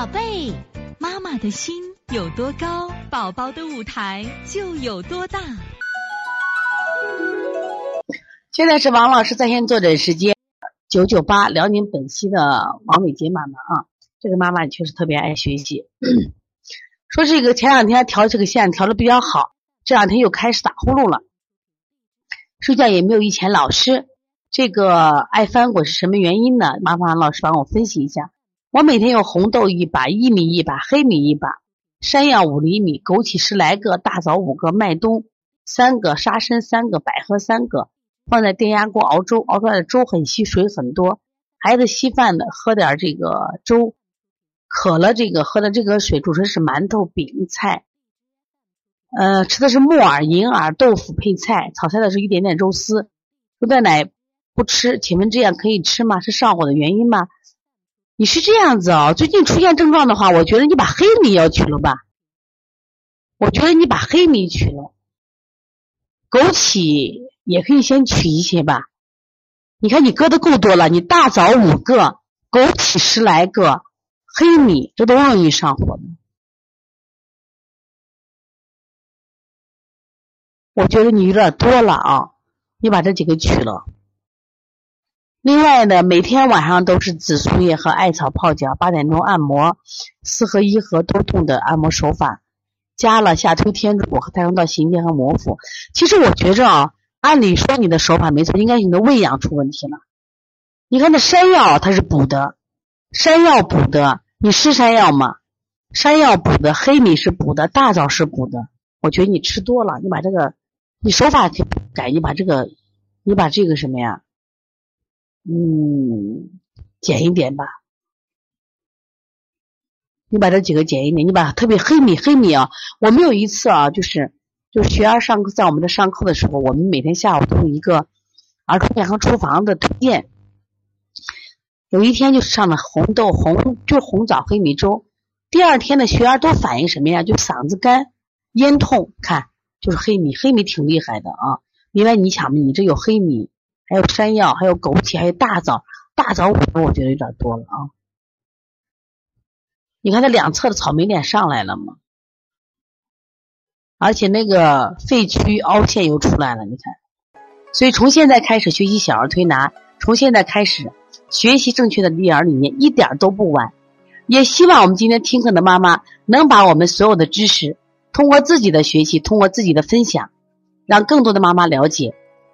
宝贝，妈妈的心有多高，宝宝的舞台就有多大。现在是王老师在线坐诊时间，九九八辽宁本溪的王伟杰妈妈啊，这个妈妈确实特别爱学习。说这个前两天调这个线调的比较好，这两天又开始打呼噜了，睡觉也没有以前老实。这个爱翻滚是什么原因呢？麻烦老师帮我分析一下。我每天用红豆一把，薏米一把，黑米一把，山药五厘米，枸杞十来个，大枣五个，麦冬三个，沙参三个，百合三个，放在电压锅熬粥，熬出来的粥很稀，水很多。孩子稀饭的喝点这个粥，渴了这个喝的这个水，主食是馒头、饼、菜。呃，吃的是木耳、银耳、豆腐配菜，炒菜的是一点点肉丝，猪蛋奶。不吃，请问这样可以吃吗？是上火的原因吗？你是这样子哦，最近出现症状的话，我觉得你把黑米要取了吧。我觉得你把黑米取了，枸杞也可以先取一些吧。你看你搁的够多了，你大枣五个，枸杞十来个，黑米这都容易上火的。我觉得你有点多了啊，你把这几个取了。另外呢，每天晚上都是紫苏叶和艾草泡脚，八点钟按摩，四合一和多动的按摩手法，加了下推天柱和太阳道行间和摩腹。其实我觉着啊，按理说你的手法没错，应该你的胃阳出问题了。你看那山药它是补的，山药补的，你吃山药吗？山药补的，黑米是补的，大枣是补的。我觉得你吃多了，你把这个，你手法改，你把这个，你把这个什么呀？嗯，减一点吧。你把这几个减一点，你把特别黑米，黑米啊，我们有一次啊，就是就学员上课，在我们的上课的时候，我们每天下午都有一个儿童健康厨房的推荐。有一天就上的红豆红，就红枣黑米粥。第二天的学员都反映什么呀？就嗓子干、咽痛，看就是黑米，黑米挺厉害的啊。另外你想你这有黑米。还有山药，还有枸杞，还有大枣。大枣五个，我觉得有点多了啊。你看它两侧的草莓脸上来了吗？而且那个肺区凹陷又出来了，你看。所以从现在开始学习小儿推拿，从现在开始学习正确的育儿理念，一点都不晚。也希望我们今天听课的妈妈能把我们所有的知识，通过自己的学习，通过自己的分享，让更多的妈妈了解。